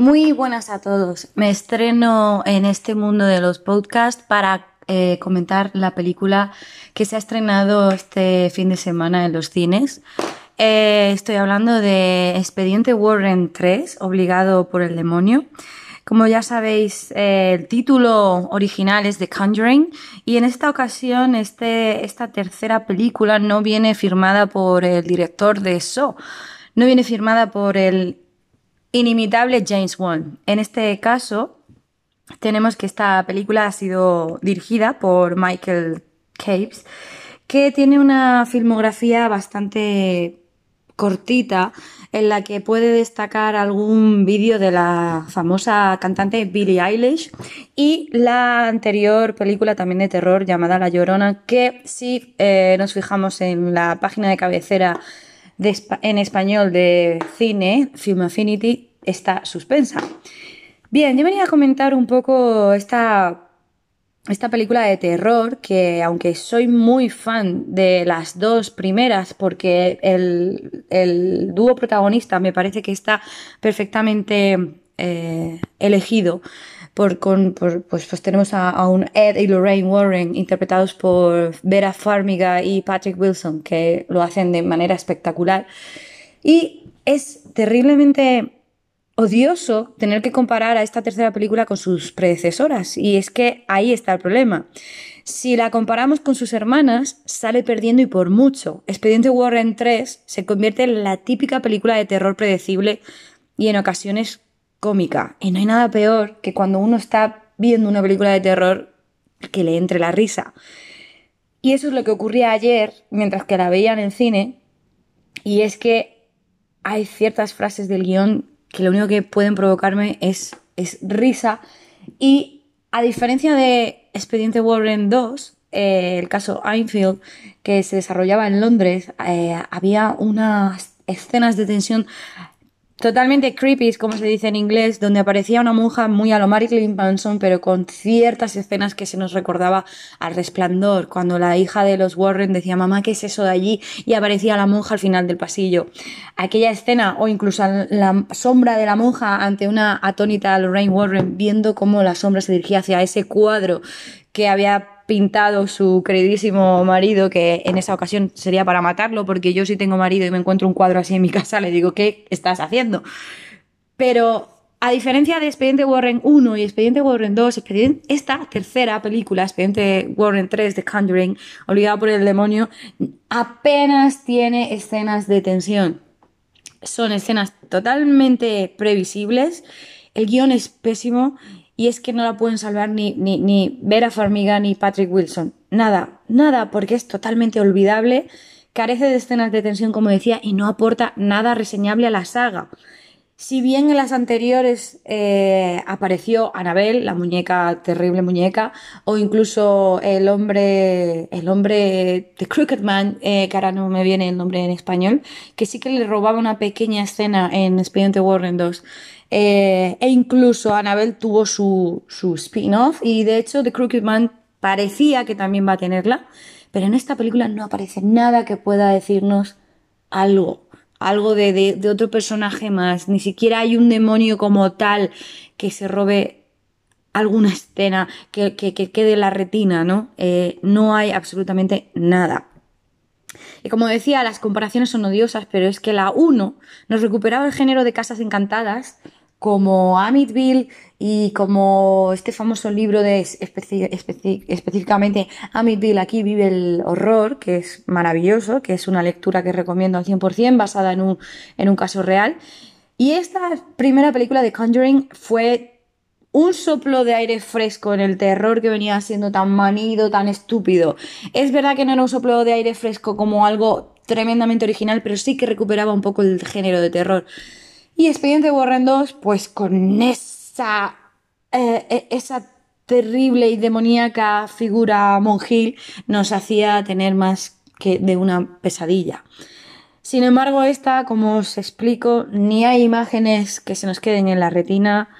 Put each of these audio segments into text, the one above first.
Muy buenas a todos. Me estreno en este mundo de los podcasts para eh, comentar la película que se ha estrenado este fin de semana en los cines. Eh, estoy hablando de Expediente Warren 3, Obligado por el Demonio. Como ya sabéis, eh, el título original es The Conjuring y en esta ocasión este, esta tercera película no viene firmada por el director de Saw, no viene firmada por el inimitable James Wan. En este caso, tenemos que esta película ha sido dirigida por Michael Capes, que tiene una filmografía bastante cortita en la que puede destacar algún vídeo de la famosa cantante Billie Eilish y la anterior película también de terror llamada La Llorona, que si eh, nos fijamos en la página de cabecera en español de cine, Film Affinity, está suspensa. Bien, yo venía a comentar un poco esta, esta película de terror que aunque soy muy fan de las dos primeras porque el, el dúo protagonista me parece que está perfectamente eh, elegido, por, con, pues, pues tenemos a, a, un Ed y Lorraine Warren interpretados por Vera Farmiga y Patrick Wilson, que lo hacen de manera espectacular. Y es terriblemente odioso tener que comparar a esta tercera película con sus predecesoras. Y es que ahí está el problema. Si la comparamos con sus hermanas, sale perdiendo y por mucho. Expediente Warren 3 se convierte en la típica película de terror predecible y en ocasiones cómica. Y no hay nada peor que cuando uno está viendo una película de terror que le entre la risa. Y eso es lo que ocurría ayer mientras que la veía en cine. Y es que hay ciertas frases del guion que lo único que pueden provocarme es, es risa. Y a diferencia de Expediente Warren 2, eh, el caso Einfield, que se desarrollaba en Londres, eh, había unas escenas de tensión totalmente creepy, como se dice en inglés, donde aparecía una monja muy a lo Marilyn Manson, pero con ciertas escenas que se nos recordaba al resplandor, cuando la hija de los Warren decía, mamá, ¿qué es eso de allí? Y aparecía la monja al final del pasillo. Aquella escena, o incluso la sombra de la monja ante una atónita Lorraine Warren, viendo cómo la sombra se dirigía hacia ese cuadro que había pintado su queridísimo marido, que en esa ocasión sería para matarlo, porque yo si tengo marido y me encuentro un cuadro así en mi casa, le digo, ¿qué estás haciendo? Pero a diferencia de Expediente Warren 1 y Expediente Warren 2, esta tercera película, Expediente Warren 3 de Conjuring, Olvidado por el demonio, apenas tiene escenas de tensión. Son escenas totalmente previsibles, el guion es pésimo y es que no la pueden salvar ni, ni, ni Vera Farmiga ni Patrick Wilson. Nada, nada, porque es totalmente olvidable, carece de escenas de tensión, como decía, y no aporta nada reseñable a la saga. Si bien en las anteriores eh, apareció Annabelle, la muñeca, terrible muñeca, o incluso el hombre, el hombre de Crooked Man, eh, que ahora no me viene el nombre en español, que sí que le robaba una pequeña escena en Expediente Warren 2. Eh, e incluso Annabelle tuvo su spin-off y de hecho The Crooked Man parecía que también va a tenerla, pero en esta película no aparece nada que pueda decirnos algo, algo de, de, otro personaje más, ni siquiera hay un demonio como tal que se robe alguna escena que, que, que quede en la retina, ¿no? Eh, no hay absolutamente nada. Y como decía, las comparaciones son odiosas, pero es que la 1 nos recuperaba el género de casas encantadas como Amityville y como este famoso libro de específicamente Amityville, aquí vive el horror, que es maravilloso, que es una lectura que recomiendo al 100%, basada en un, en un caso real. Y esta primera película de Conjuring fue un soplo de aire fresco en el terror que venía siendo tan manido, tan estúpido. Es verdad que no era un soplo de aire fresco como algo tremendamente original, pero sí que recuperaba un poco el género de terror. Y Expediente Warren 2, pues con esa, eh, e, esa terrible y demoníaca figura monjil, nos hacía tener más que de una pesadilla. Sin embargo, esta, como os explico, ni hay imágenes que se nos queden en la retina,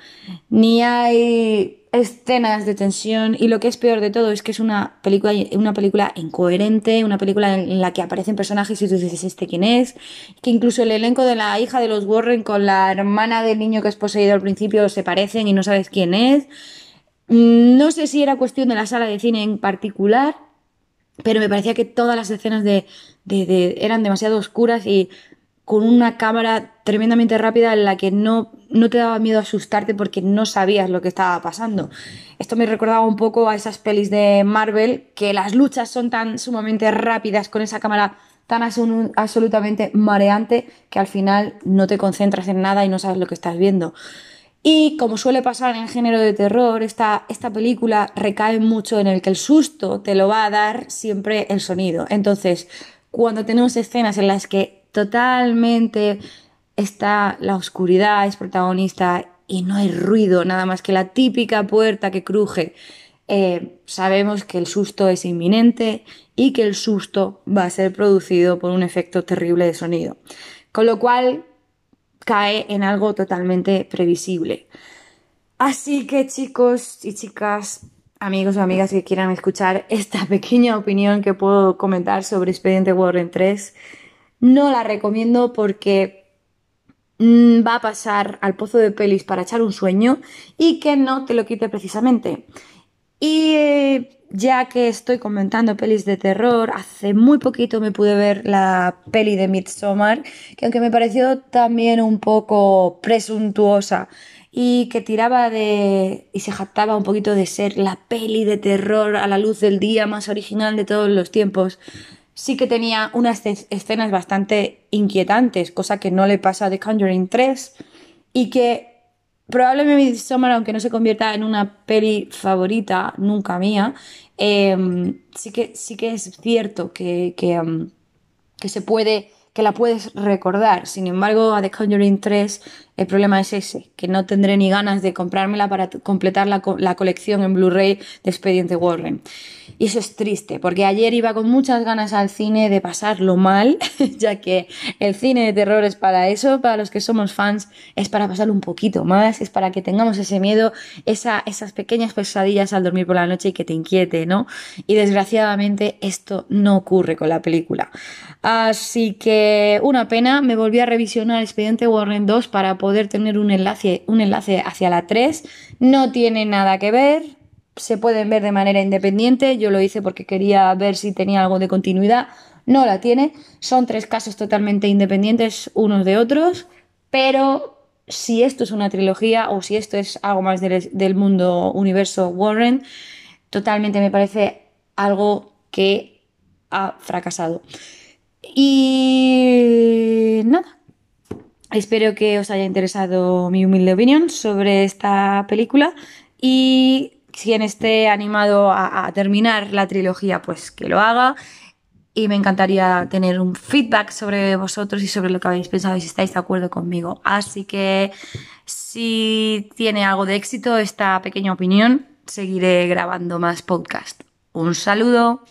ni hay escenas de tensión y lo que es peor de todo es que es una película, una película incoherente, una película en la que aparecen personajes y tú dices este quién es, que incluso el elenco de la hija de los Warren con la hermana del niño que es poseído al principio se parecen y no sabes quién es. No sé si era cuestión de la sala de cine en particular, pero me parecía que todas las escenas de, eran demasiado oscuras y con una cámara tremendamente rápida en la que no, no te daba miedo asustarte porque no sabías lo que estaba pasando. Esto me recordaba un poco a esas pelis de Marvel, que las luchas son tan sumamente rápidas con esa cámara tan absolutamente mareante que al final no te concentras en nada y no sabes lo que estás viendo. Y como suele pasar en el género de terror, esta, esta película recae mucho en el que el susto te lo va a dar siempre el sonido. Entonces, cuando tenemos escenas en las que totalmente está la oscuridad, es protagonista y no hay ruido, nada más que la típica puerta que cruje. Eh, sabemos que el susto es inminente y que el susto va a ser producido por un efecto terrible de sonido. Con lo cual cae en algo totalmente previsible. Así que chicos y chicas, amigos o amigas que quieran escuchar esta pequeña opinión que puedo comentar sobre Expediente Warren 3, no la recomiendo porque mm, va a pasar al pozo de pelis para echar un sueño y que no te lo quite precisamente. Y eh, ya que estoy comentando pelis de terror, hace muy poquito me pude ver la peli de Midsommar, que aunque me pareció también un poco presuntuosa y que tiraba de y se jactaba un poquito de ser la peli de terror a la luz del día más original de todos los tiempos, sí que tenía unas escenas bastante inquietantes, cosa que no le pasa a The Conjuring 3 y que probablemente Midsommar, aunque no se convierta en una peli favorita nunca mía, em, sí, que, sí que es cierto que, que, em, que se puede que la puedes recordar. Sin embargo, a The Conjuring 3 el problema es ese, que no tendré ni ganas de comprármela para completar la, la colección en Blu-ray de Expediente Warren. Y eso es triste, porque ayer iba con muchas ganas al cine de pasarlo mal, ya que el cine de terror es para eso, para los que somos fans, es para pasarlo un poquito más, es para que tengamos ese miedo, esa, esas pequeñas pesadillas al dormir por la noche y que te inquiete, ¿no? Y desgraciadamente esto no ocurre con la película. Así que una pena, me volví a revisionar Expediente Warren 2 para poder tener un enlace, un enlace hacia la 3. No tiene nada que ver, se pueden ver de manera independiente. Yo lo hice porque quería ver si tenía algo de continuidad. No la tiene. Son tres casos totalmente independientes unos de otros. Pero si esto es una trilogía o si esto es algo más del, mundo universo Warren, totalmente me parece algo que ha fracasado. Y nada. Espero que os haya interesado mi humilde opinión sobre esta película y quien esté animado a, terminar la trilogía, pues que lo haga. Y me encantaría tener un feedback sobre vosotros y sobre lo que habéis pensado y si estáis de acuerdo conmigo. Así que si tiene algo de éxito esta pequeña opinión, seguiré grabando más podcast. Un saludo.